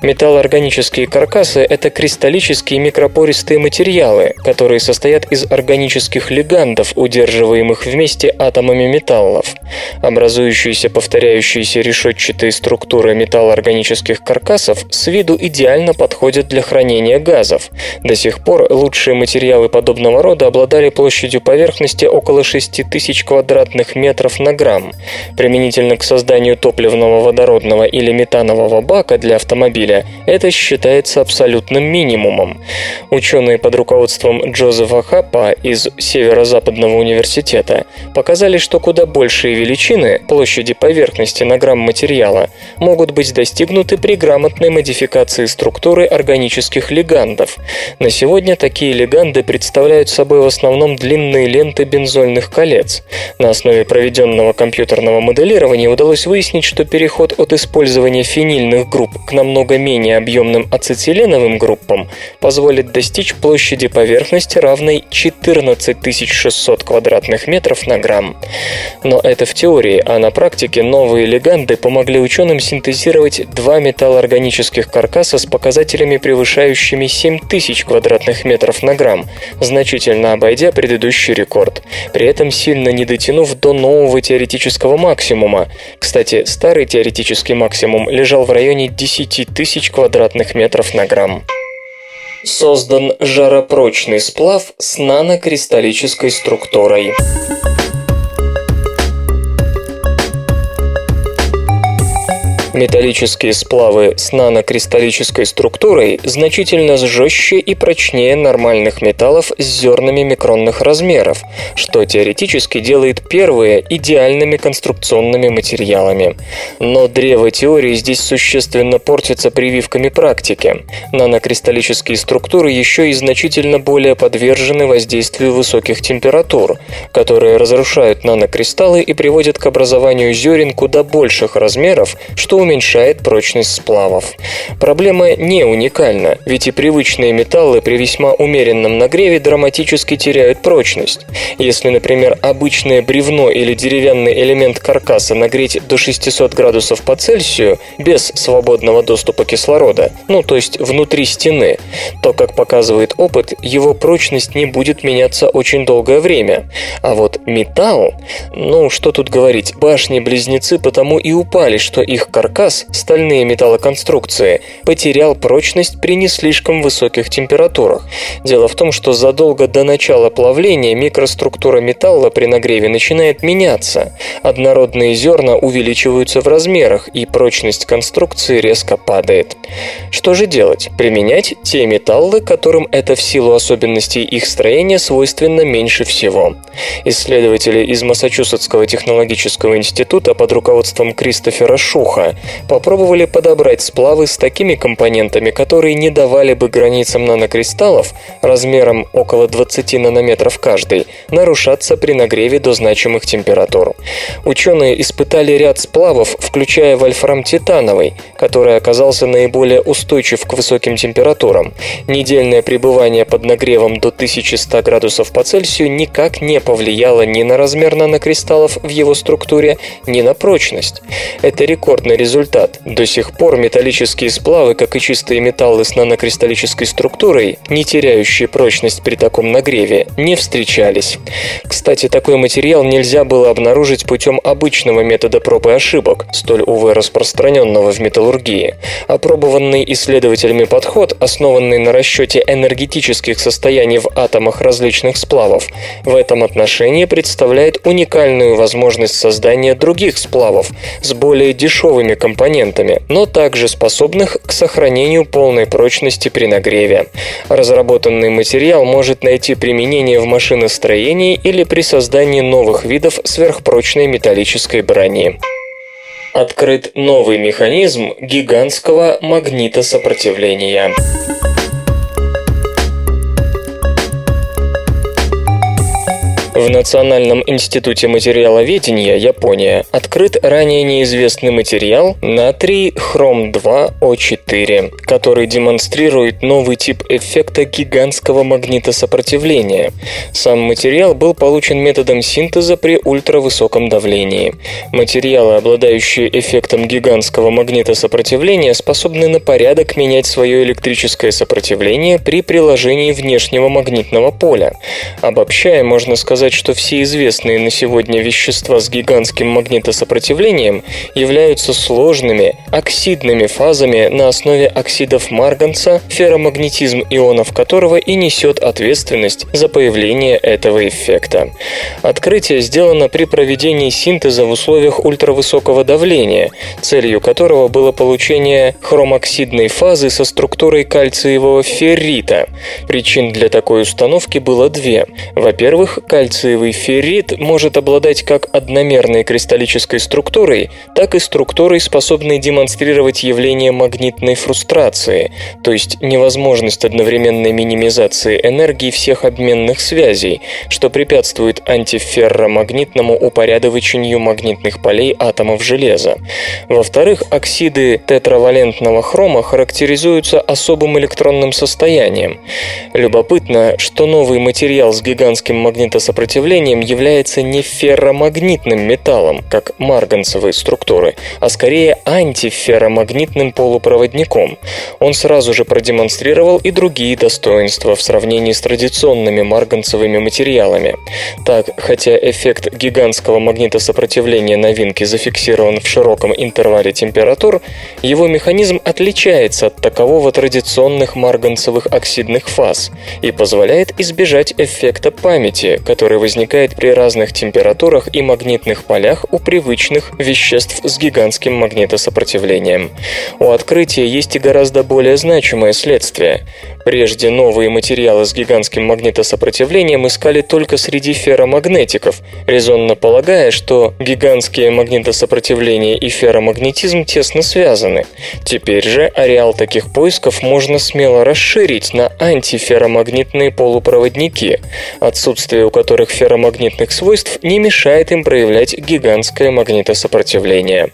Металлоорганические каркасы – это кристаллические микропористые материалы, которые состоят из органических легандов, удерживаемых вместе атомами металлов. Образующиеся повторяющиеся решетчатые структуры металлоорганических каркасов с виду идеально подходят для хранения газов. До сих пор лучшие материалы подобного рода обладали площадью поверхности около 6000 квадратных метров на грамм. Применительно к созданию топливного водородного или метанового бака для автомобиля это считается абсолютным минимумом. Ученые под руководством Джозефа Хаппа из Северо-Западного университета показали, что куда большие величины площади поверхности на грамм материала могут быть достигнуты при грамотной модификации структуры органических легандов. На сегодня такие леганды представляют собой в основном длинные ленты бензольных колец. На основе проведенного компьютерного моделирования удалось выяснить, что переход от использования фенильных групп к намного менее объемным ацетиленовым группам позволит достичь площади поверхности, равной 14 600 квадратных метров на грамм. Но это в теории, а на практике новые леганды помогли ученым синтезировать два металлоорганических каркаса с показателями, превышающими 7000 квадратных метров на грамм, значительно обойдя предыдущий рекорд, при этом сильно не дотянув до нового теоретического максимума. Кстати, старый теоретический максимум лежал в районе 10 тысяч квадратных метров на грамм. Создан жаропрочный сплав с нанокристаллической структурой. Металлические сплавы с нанокристаллической структурой значительно жестче и прочнее нормальных металлов с зернами микронных размеров, что теоретически делает первые идеальными конструкционными материалами. Но древо теории здесь существенно портится прививками практики. Нанокристаллические структуры еще и значительно более подвержены воздействию высоких температур, которые разрушают нанокристаллы и приводят к образованию зерен куда больших размеров, что уменьшает прочность сплавов. Проблема не уникальна, ведь и привычные металлы при весьма умеренном нагреве драматически теряют прочность. Если, например, обычное бревно или деревянный элемент каркаса нагреть до 600 градусов по Цельсию без свободного доступа кислорода, ну то есть внутри стены, то, как показывает опыт, его прочность не будет меняться очень долгое время. А вот металл, ну что тут говорить, башни-близнецы потому и упали, что их каркас каркас, стальные металлоконструкции, потерял прочность при не слишком высоких температурах. Дело в том, что задолго до начала плавления микроструктура металла при нагреве начинает меняться. Однородные зерна увеличиваются в размерах, и прочность конструкции резко падает. Что же делать? Применять те металлы, которым это в силу особенностей их строения свойственно меньше всего. Исследователи из Массачусетского технологического института под руководством Кристофера Шуха попробовали подобрать сплавы с такими компонентами, которые не давали бы границам нанокристаллов размером около 20 нанометров каждый нарушаться при нагреве до значимых температур. Ученые испытали ряд сплавов, включая вольфрам титановый, который оказался наиболее устойчив к высоким температурам. Недельное пребывание под нагревом до 1100 градусов по Цельсию никак не повлияло ни на размер нанокристаллов в его структуре, ни на прочность. Это рекордный результат. До сих пор металлические сплавы, как и чистые металлы с нанокристаллической структурой, не теряющие прочность при таком нагреве, не встречались. Кстати, такой материал нельзя было обнаружить путем обычного метода проб и ошибок, столь, увы, распространенного в металлургии. Опробованный исследователями подход, основанный на расчете энергетических состояний в атомах различных сплавов, в этом отношении представляет уникальную возможность создания других сплавов с более дешевыми компонентами, но также способных к сохранению полной прочности при нагреве. Разработанный материал может найти применение в машиностроении или при создании новых видов сверхпрочной металлической брони открыт новый механизм гигантского магнитосопротивления. В Национальном институте материаловедения Япония открыт ранее неизвестный материал натрий хром-2О4, который демонстрирует новый тип эффекта гигантского магнитосопротивления. Сам материал был получен методом синтеза при ультравысоком давлении. Материалы, обладающие эффектом гигантского магнитосопротивления, способны на порядок менять свое электрическое сопротивление при приложении внешнего магнитного поля. Обобщая, можно сказать, сказать, что все известные на сегодня вещества с гигантским магнитосопротивлением являются сложными, оксидными фазами на основе оксидов марганца, ферромагнетизм ионов которого и несет ответственность за появление этого эффекта. Открытие сделано при проведении синтеза в условиях ультравысокого давления, целью которого было получение хромоксидной фазы со структурой кальциевого феррита. Причин для такой установки было две. Во-первых, кальций кальциевый феррит может обладать как одномерной кристаллической структурой, так и структурой, способной демонстрировать явление магнитной фрустрации, то есть невозможность одновременной минимизации энергии всех обменных связей, что препятствует антиферромагнитному упорядочению магнитных полей атомов железа. Во-вторых, оксиды тетравалентного хрома характеризуются особым электронным состоянием. Любопытно, что новый материал с гигантским магнитосопротивлением сопротивлением является не ферромагнитным металлом, как марганцевые структуры, а скорее антиферромагнитным полупроводником. Он сразу же продемонстрировал и другие достоинства в сравнении с традиционными марганцевыми материалами. Так, хотя эффект гигантского магнитосопротивления новинки зафиксирован в широком интервале температур, его механизм отличается от такового традиционных марганцевых оксидных фаз и позволяет избежать эффекта памяти, который возникает при разных температурах и магнитных полях у привычных веществ с гигантским магнитосопротивлением. У открытия есть и гораздо более значимое следствие. Прежде новые материалы с гигантским магнитосопротивлением искали только среди ферромагнетиков, резонно полагая, что гигантские магнитосопротивление и ферромагнетизм тесно связаны. Теперь же ареал таких поисков можно смело расширить на антиферромагнитные полупроводники, отсутствие у которых ферромагнитных свойств не мешает им проявлять гигантское магнитосопротивление.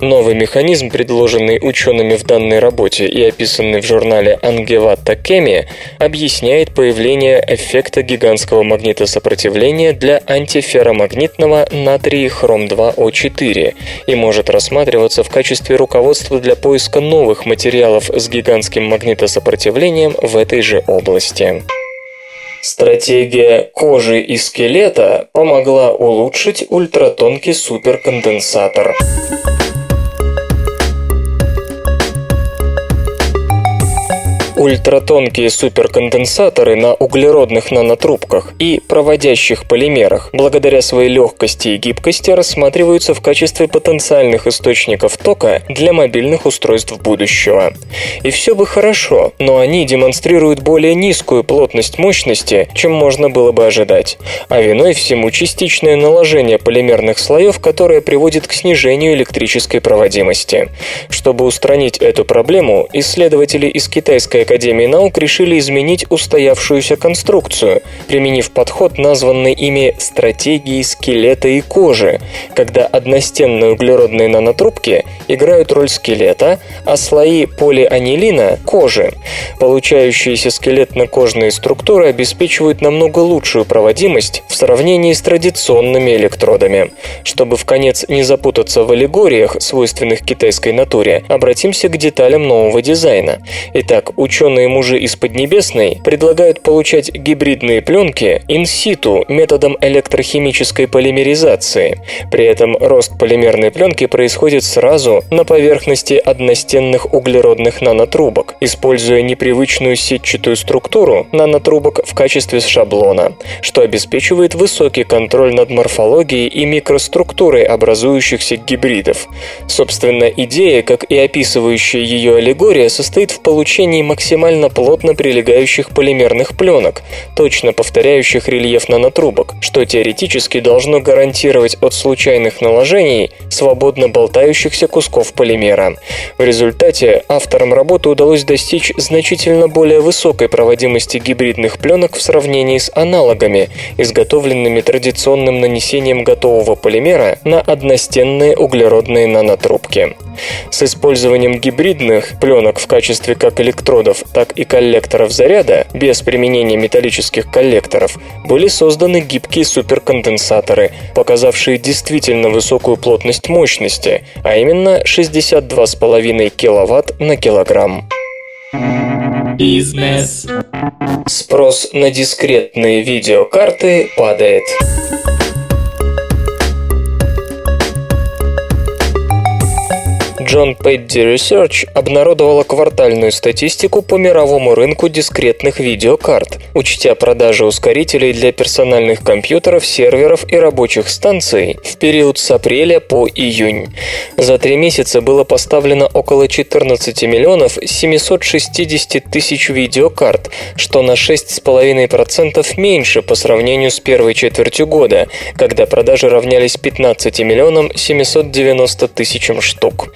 Новый механизм, предложенный учеными в данной работе и описанный в журнале Ангевата Кеми объясняет появление эффекта гигантского магнитосопротивления для антиферромагнитного натрий хром-2О4 и может рассматриваться в качестве руководства для поиска новых материалов с гигантским магнитосопротивлением в этой же области. Стратегия кожи и скелета помогла улучшить ультратонкий суперконденсатор. Ультратонкие суперконденсаторы на углеродных нанотрубках и проводящих полимерах, благодаря своей легкости и гибкости, рассматриваются в качестве потенциальных источников тока для мобильных устройств будущего. И все бы хорошо, но они демонстрируют более низкую плотность мощности, чем можно было бы ожидать. А виной всему частичное наложение полимерных слоев, которое приводит к снижению электрической проводимости. Чтобы устранить эту проблему, исследователи из Китайской академии наук решили изменить устоявшуюся конструкцию, применив подход, названный ими стратегией скелета и кожи, когда одностенные углеродные нанотрубки играют роль скелета, а слои полианилина – кожи. Получающиеся скелетно-кожные структуры обеспечивают намного лучшую проводимость в сравнении с традиционными электродами. Чтобы в конец не запутаться в аллегориях, свойственных китайской натуре, обратимся к деталям нового дизайна. Итак, ученые-мужи из Поднебесной предлагают получать гибридные пленки инситу методом электрохимической полимеризации. При этом рост полимерной пленки происходит сразу на поверхности одностенных углеродных нанотрубок, используя непривычную сетчатую структуру нанотрубок в качестве шаблона, что обеспечивает высокий контроль над морфологией и микроструктурой образующихся гибридов. Собственно, идея, как и описывающая ее аллегория, состоит в получении максимально плотно прилегающих полимерных пленок, точно повторяющих рельеф нанотрубок, что теоретически должно гарантировать от случайных наложений свободно болтающихся кусков полимера. В результате авторам работы удалось достичь значительно более высокой проводимости гибридных пленок в сравнении с аналогами, изготовленными традиционным нанесением готового полимера на одностенные углеродные нанотрубки. С использованием гибридных пленок в качестве как электродов, так и коллекторов заряда, без применения металлических коллекторов, были созданы гибкие суперконденсаторы, показавшие действительно высокую плотность мощности, а именно 62,5 кВт на килограмм. Бизнес. Спрос на дискретные видеокарты падает. John Peddy Research обнародовала квартальную статистику по мировому рынку дискретных видеокарт, учтя продажи ускорителей для персональных компьютеров, серверов и рабочих станций в период с апреля по июнь. За три месяца было поставлено около 14 миллионов 760 тысяч видеокарт, что на 6,5% меньше по сравнению с первой четвертью года, когда продажи равнялись 15 миллионам 790 тысячам штук.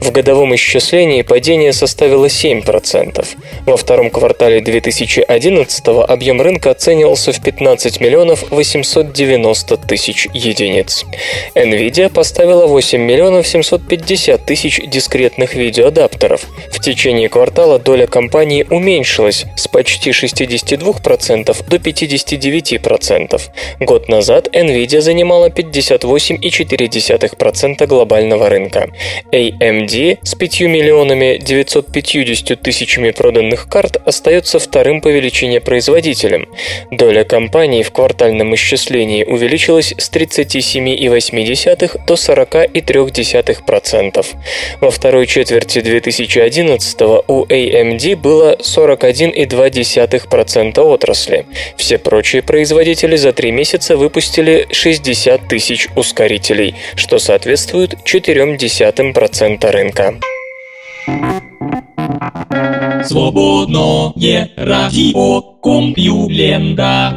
В годовом исчислении падение составило 7%. Во втором квартале 2011 объем рынка оценивался в 15 миллионов 890 тысяч единиц. Nvidia поставила 8 миллионов 750 тысяч дискретных видеоадаптеров. В течение квартала доля компании уменьшилась с почти 62% до 59%. Год назад Nvidia занимала 58,4% глобального рынка. AMD с 5 миллионами 950 тысячами проданных карт остается вторым по величине производителем. Доля компании в квартальном исчислении увеличилась с 37,8 до 40,3%. Во второй четверти 2011 у AMD было 41,2% отрасли. Все прочие производители за три месяца выпустили 60 тысяч ускорителей, что соответствует 0,4% рынка. Свободное радио Компьюлента.